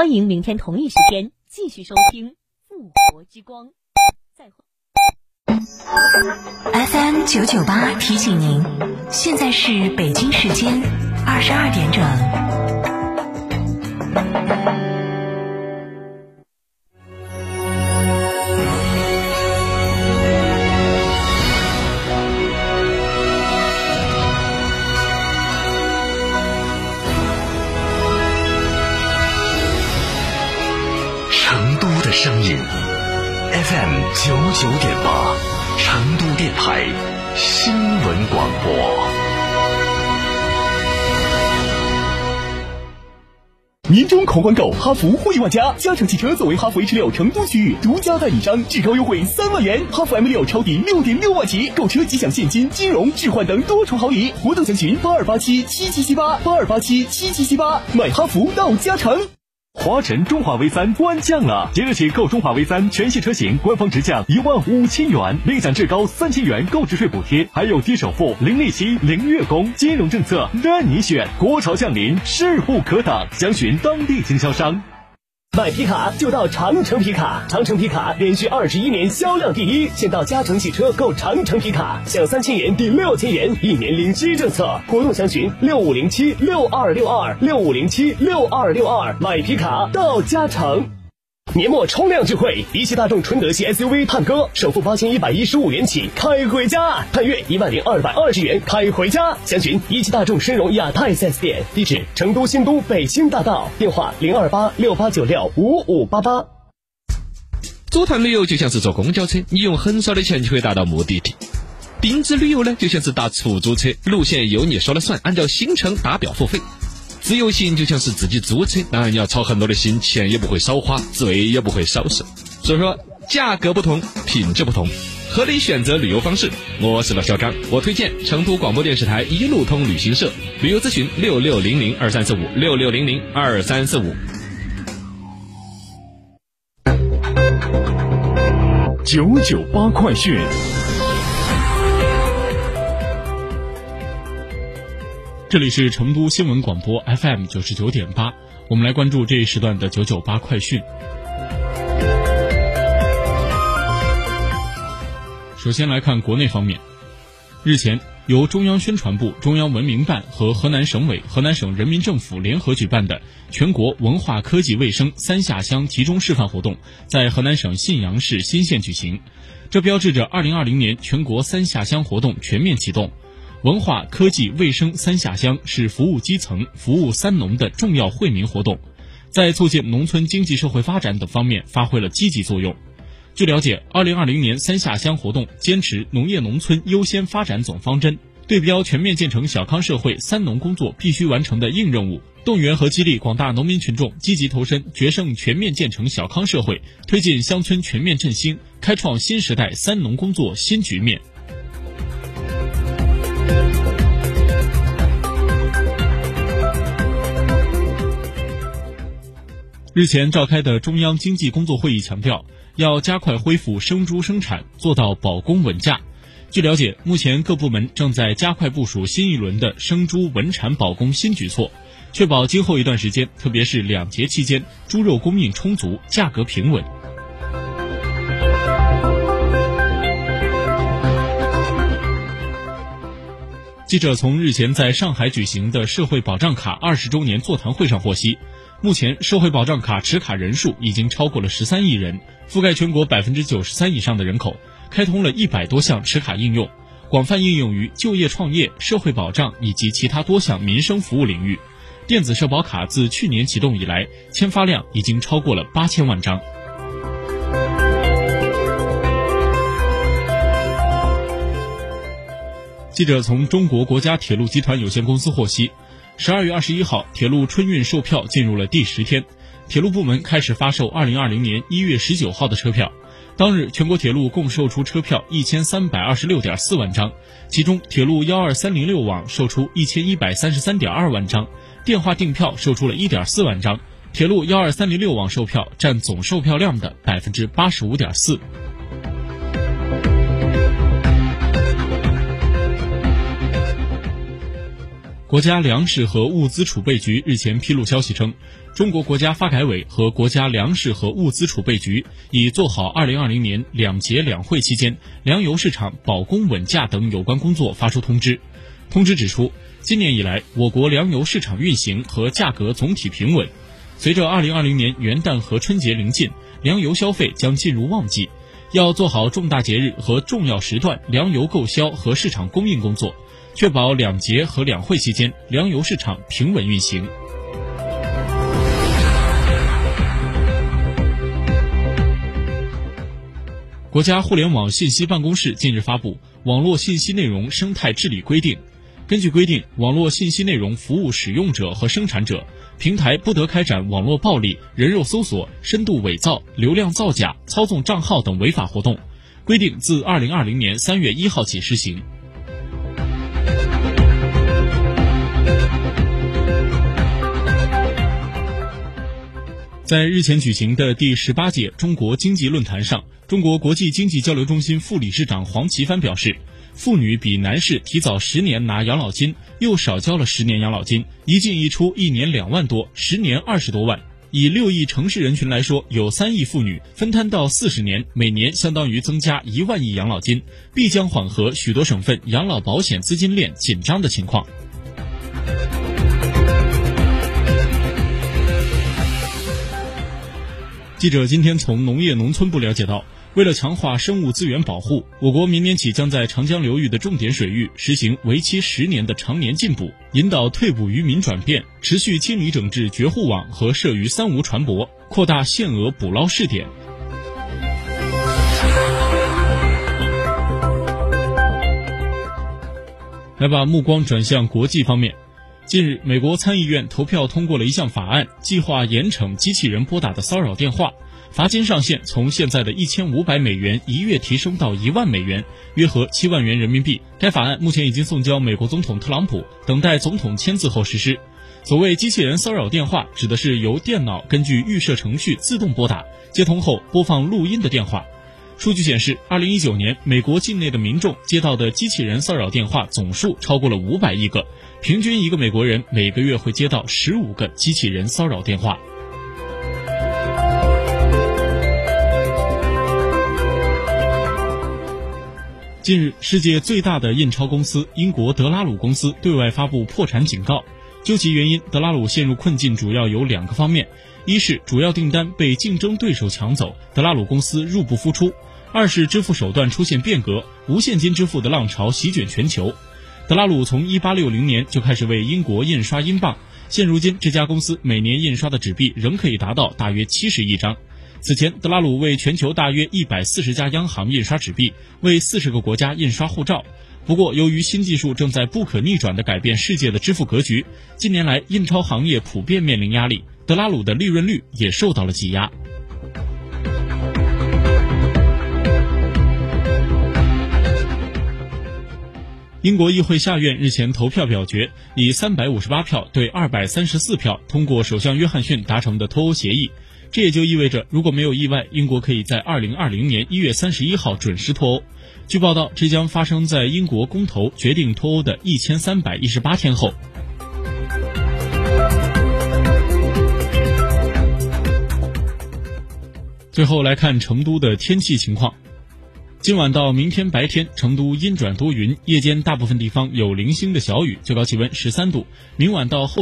欢迎明天同一时间继续收听《复活之光》。再会。FM 九九八提醒您，现在是北京时间二十二点整。FM 九九点八，成都电台新闻广播。年终狂欢购，哈弗惠万家，嘉诚汽车作为哈弗 H 六成都区域独家代理商，至高优惠三万元，哈弗 M 六超低六点六万起，购车即享现金、金融、置换等多重好礼。活动详询八二八七七七七八八二八七七七七八，买哈弗到嘉诚。华晨中华 V 三官降了，即日起购中华 V 三全系车型，官方直降一万五千元，另享至高三千元购置税补贴，还有低首付、零利息、零月供，金融政策任你选。国潮降临，势不可挡，详询当地经销商。买皮卡就到长城皮卡，长城皮卡连续二十一年销量第一。先到嘉诚汽车购长城皮卡，享三千元抵六千元，一年零息政策。活动详询六五零七六二六二六五零七六二六二。买皮卡到嘉诚。年末冲量聚会，一汽大众纯德系 SUV 探歌，首付八千一百一十五元起开回家，探岳一万零二百二十元开回家。详询一汽大众申荣亚太 4S 店，地址成都新都北新大道，电话零二八六八九六五五八八。组团旅游就像是坐公交车，你用很少的钱就可以达到目的地；定制旅游呢，就像是打出租车，路线由你说了算，按照行程打表付费。自由行就像是自己租车，当然你要操很多的心，钱也不会少花，罪也不会少受。所以说，价格不同，品质不同，合理选择旅游方式。我是老小刚，我推荐成都广播电视台一路通旅行社。旅游咨询六六零零二三四五六六零零二三四五。九九八快讯。这里是成都新闻广播 FM 九十九点八，我们来关注这一时段的九九八快讯。首先来看国内方面，日前由中央宣传部、中央文明办和河南省委、河南省人民政府联合举办的全国文化科技卫生三下乡集中示范活动，在河南省信阳市新县举行，这标志着二零二零年全国三下乡活动全面启动。文化、科技、卫生三下乡是服务基层、服务三农的重要惠民活动，在促进农村经济社会发展等方面发挥了积极作用。据了解，二零二零年三下乡活动坚持农业农村优先发展总方针，对标全面建成小康社会三农工作必须完成的硬任务，动员和激励广大农民群众积极投身决胜全面建成小康社会，推进乡村全面振兴，开创新时代三农工作新局面。日前召开的中央经济工作会议强调，要加快恢复生猪生产，做到保供稳价。据了解，目前各部门正在加快部署新一轮的生猪稳产保供新举措，确保今后一段时间，特别是两节期间，猪肉供应充足，价格平稳。记者从日前在上海举行的社会保障卡二十周年座谈会上获悉。目前，社会保障卡持卡人数已经超过了十三亿人，覆盖全国百分之九十三以上的人口，开通了一百多项持卡应用，广泛应用于就业创业、社会保障以及其他多项民生服务领域。电子社保卡自去年启动以来，签发量已经超过了八千万张。记者从中国国家铁路集团有限公司获悉。十二月二十一号，铁路春运售票进入了第十天，铁路部门开始发售二零二零年一月十九号的车票。当日，全国铁路共售出车票一千三百二十六点四万张，其中铁路幺二三零六网售出一千一百三十三点二万张，电话订票售出了一点四万张，铁路幺二三零六网售票占总售票量的百分之八十五点四。国家粮食和物资储备局日前披露消息称，中国国家发改委和国家粮食和物资储备局已做好2020年两节两会期间粮油市场保供稳价等有关工作发出通知。通知指出，今年以来，我国粮油市场运行和价格总体平稳。随着2020年元旦和春节临近，粮油消费将进入旺季，要做好重大节日和重要时段粮油购销和市场供应工作。确保两节和两会期间粮油市场平稳运行。国家互联网信息办公室近日发布《网络信息内容生态治理规定》。根据规定，网络信息内容服务使用者和生产者，平台不得开展网络暴力、人肉搜索、深度伪造、流量造假、操纵账号等违法活动。规定自二零二零年三月一号起施行。在日前举行的第十八届中国经济论坛上，中国国际经济交流中心副理事长黄奇帆表示，妇女比男士提早十年拿养老金，又少交了十年养老金，一进一出一年两万多，十年二十多万。以六亿城市人群来说，有三亿妇女分摊到四十年，每年相当于增加一万亿养老金，必将缓和许多省份养老保险资金链紧张的情况。记者今天从农业农村部了解到，为了强化生物资源保护，我国明年起将在长江流域的重点水域实行为期十年的常年禁捕，引导退捕渔民转变，持续清理整治绝户网和涉渔三无船舶，扩大限额捕捞试点。来把目光转向国际方面。近日，美国参议院投票通过了一项法案，计划严惩机器人拨打的骚扰电话，罚金上限从现在的一千五百美元一月提升到一万美元，约合七万元人民币。该法案目前已经送交美国总统特朗普，等待总统签字后实施。所谓机器人骚扰电话，指的是由电脑根据预设程序自动拨打，接通后播放录音的电话。数据显示，二零一九年美国境内的民众接到的机器人骚扰电话总数超过了五百亿个，平均一个美国人每个月会接到十五个机器人骚扰电话。近日，世界最大的印钞公司英国德拉鲁公司对外发布破产警告，究其原因，德拉鲁陷入困境主要有两个方面：一是主要订单被竞争对手抢走，德拉鲁公司入不敷出。二是支付手段出现变革，无现金支付的浪潮席卷全球。德拉鲁从一八六零年就开始为英国印刷英镑，现如今这家公司每年印刷的纸币仍可以达到大约七十亿张。此前，德拉鲁为全球大约一百四十家央行印刷纸币，为四十个国家印刷护照。不过，由于新技术正在不可逆转地改变世界的支付格局，近年来印钞行业普遍面临压力，德拉鲁的利润率也受到了挤压。英国议会下院日前投票表决，以三百五十八票对二百三十四票通过首相约翰逊达成的脱欧协议。这也就意味着，如果没有意外，英国可以在二零二零年一月三十一号准时脱欧。据报道，这将发生在英国公投决定脱欧的一千三百一十八天后。最后来看成都的天气情况。今晚到明天白天，成都阴转多云，夜间大部分地方有零星的小雨，最高气温十三度。明晚到后。